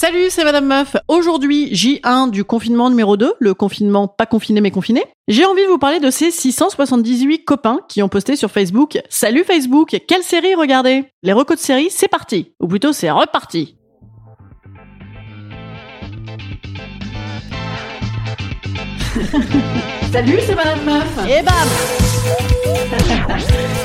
Salut, c'est Madame Meuf. Aujourd'hui, J1 du confinement numéro 2, le confinement pas confiné mais confiné. J'ai envie de vous parler de ces 678 copains qui ont posté sur Facebook Salut Facebook, quelle série regardez? Les recos de série, c'est parti. Ou plutôt, c'est reparti. Salut, c'est Madame Meuf. Et bam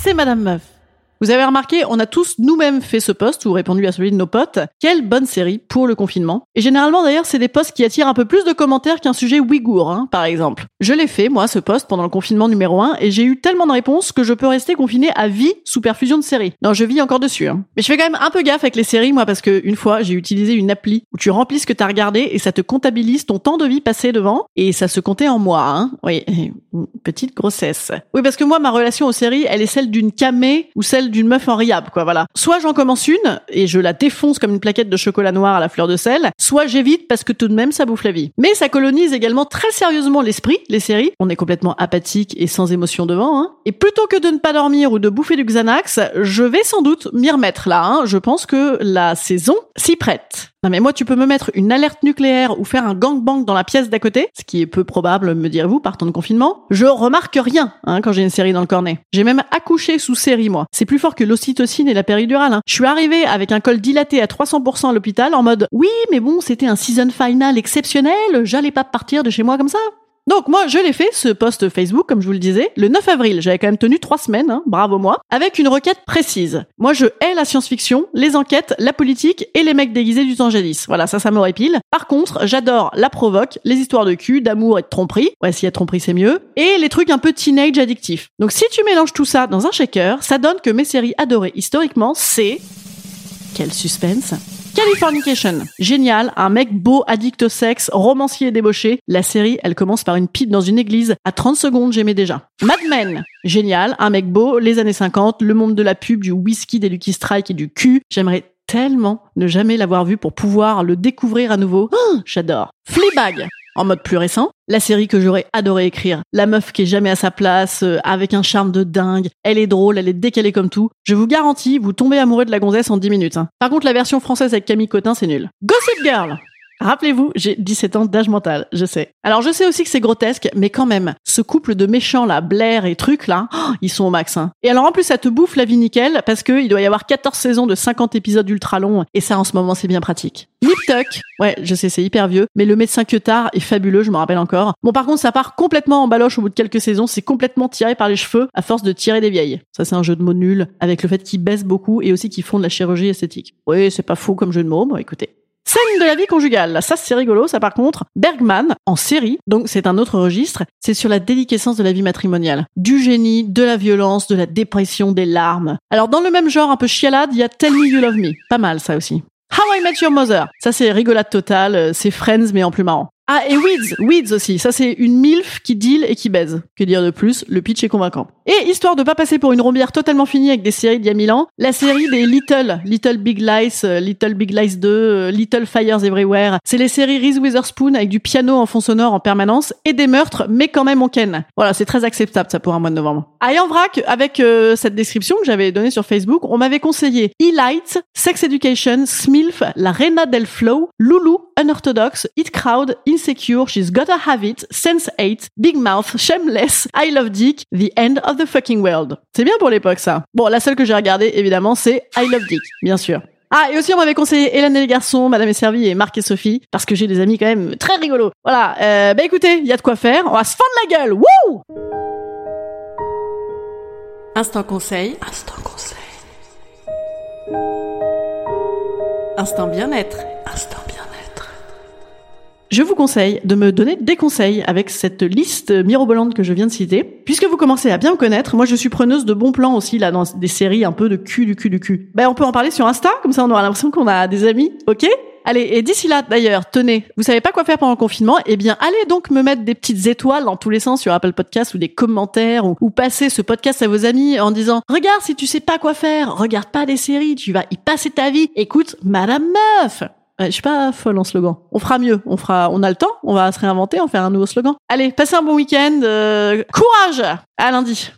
C'est Madame Meuf. Vous avez remarqué, on a tous nous-mêmes fait ce post ou répondu à celui de nos potes. Quelle bonne série pour le confinement. Et généralement d'ailleurs, c'est des posts qui attirent un peu plus de commentaires qu'un sujet ouïghour, hein, par exemple. Je l'ai fait, moi, ce post pendant le confinement numéro 1, et j'ai eu tellement de réponses que je peux rester confiné à vie sous perfusion de séries. Non, je vis encore dessus. Hein. Mais je fais quand même un peu gaffe avec les séries, moi, parce que une fois, j'ai utilisé une appli où tu remplis ce que t'as regardé et ça te comptabilise ton temps de vie passé devant, et ça se comptait en mois, hein. Oui, petite grossesse. Oui, parce que moi, ma relation aux séries, elle est celle d'une camée ou celle d'une meuf en riable, quoi, voilà. Soit j'en commence une et je la défonce comme une plaquette de chocolat noir à la fleur de sel, soit j'évite parce que tout de même ça bouffe la vie. Mais ça colonise également très sérieusement l'esprit, les séries. On est complètement apathique et sans émotion devant, hein. Et plutôt que de ne pas dormir ou de bouffer du Xanax, je vais sans doute m'y remettre là, hein. Je pense que la saison s'y prête. Non mais moi tu peux me mettre une alerte nucléaire ou faire un gangbang dans la pièce d'à côté, ce qui est peu probable me direz-vous par temps de confinement. Je remarque rien hein, quand j'ai une série dans le cornet. J'ai même accouché sous série moi. C'est plus fort que l'ocytocine et la péridurale. Hein. Je suis arrivée avec un col dilaté à 300% à l'hôpital en mode oui mais bon c'était un season final exceptionnel, j'allais pas partir de chez moi comme ça. Donc moi, je l'ai fait, ce post Facebook, comme je vous le disais, le 9 avril. J'avais quand même tenu trois semaines, hein, bravo moi, avec une requête précise. Moi, je hais la science-fiction, les enquêtes, la politique et les mecs déguisés du jadis. Voilà, ça, ça m'aurait pile. Par contre, j'adore la provoque, les histoires de cul, d'amour et de tromperie. Ouais, s'il y a tromperie, c'est mieux. Et les trucs un peu teenage addictifs. Donc si tu mélanges tout ça dans un shaker, ça donne que mes séries adorées historiquement, c'est... Quel suspense Californication. Génial, un mec beau, addict au sexe, romancier débauché. La série, elle commence par une pite dans une église. À 30 secondes, j'aimais déjà. Mad Men. Génial, un mec beau, les années 50, le monde de la pub, du whisky, des Lucky Strike et du cul. J'aimerais tellement ne jamais l'avoir vu pour pouvoir le découvrir à nouveau. Oh, J'adore. Fleabag en mode plus récent. La série que j'aurais adoré écrire. La meuf qui est jamais à sa place, euh, avec un charme de dingue. Elle est drôle, elle est décalée comme tout. Je vous garantis, vous tombez amoureux de la gonzesse en 10 minutes. hein. Par contre, la version française avec Camille Cotin, c'est nul. Gossip Girl Rappelez-vous, j'ai 17 ans d'âge mental, je sais. Alors je sais aussi que c'est grotesque, mais quand même, ce couple de méchants là, Blair et trucs là, oh, ils sont au max. Hein. Et alors en plus ça te bouffe la vie nickel, parce que il doit y avoir 14 saisons de 50 épisodes ultra longs, et ça en ce moment c'est bien pratique. Nip Tuck, ouais je sais c'est hyper vieux, mais le médecin Cutard est fabuleux, je me rappelle encore. Bon par contre ça part complètement en baloche au bout de quelques saisons, c'est complètement tiré par les cheveux à force de tirer des vieilles. Ça c'est un jeu de mots nul, avec le fait qu'ils baissent beaucoup et aussi qu'ils font de la chirurgie esthétique. Oui c'est pas faux comme jeu de mots, bon écoutez. Scène de la vie conjugale. Ça, c'est rigolo. Ça, par contre, Bergman, en série, donc c'est un autre registre, c'est sur la déliquescence de la vie matrimoniale. Du génie, de la violence, de la dépression, des larmes. Alors, dans le même genre, un peu chialade, il y a Tell Me You Love Me. Pas mal, ça aussi. How I Met Your Mother. Ça, c'est rigolade totale. euh, C'est Friends, mais en plus marrant. Ah, et Weeds, Weeds aussi. Ça, c'est une MILF qui deal et qui baise. Que dire de plus? Le pitch est convaincant. Et histoire de pas passer pour une rombière totalement finie avec des séries d'il y a mille ans, la série des Little, Little Big Lies, euh, Little Big Lies 2, euh, Little Fires Everywhere. C'est les séries Reese Witherspoon avec du piano en fond sonore en permanence et des meurtres, mais quand même on ken. Voilà, c'est très acceptable ça pour un mois de novembre. Et en vrac, avec euh, cette description que j'avais donnée sur Facebook, on m'avait conseillé E-Light, Sex Education, Smilf, La Reina del Flow, Lulu, Unorthodox, Hit Crowd, In Insecure, She's Gotta Have It, Sense 8, Big Mouth, Shameless, I Love Dick, The End of the Fucking World. C'est bien pour l'époque ça. Bon, la seule que j'ai regardée évidemment c'est I Love Dick, bien sûr. Ah, et aussi, on m'avait conseillé Hélène et les garçons, Madame et Servie et Marc et Sophie, parce que j'ai des amis quand même très rigolos. Voilà, euh, bah écoutez, il y a de quoi faire, on va se fendre la gueule, wouh Instant conseil. Instant conseil. Instant bien-être. Instant bien-être. Je vous conseille de me donner des conseils avec cette liste mirobolante que je viens de citer. Puisque vous commencez à bien me connaître, moi je suis preneuse de bons plans aussi là dans des séries un peu de cul du cul du cul. Ben on peut en parler sur Insta, comme ça on aura l'impression qu'on a des amis, ok? Allez, et d'ici là, d'ailleurs, tenez, vous savez pas quoi faire pendant le confinement? Eh bien, allez donc me mettre des petites étoiles dans tous les sens sur Apple Podcast ou des commentaires ou, ou passer ce podcast à vos amis en disant "Regarde, si tu sais pas quoi faire, regarde pas des séries, tu vas y passer ta vie. Écoute, Madame Meuf." Je suis pas folle en slogan. On fera mieux. On fera, on a le temps. On va se réinventer, on faire un nouveau slogan. Allez, passez un bon week-end. euh, courage. À lundi.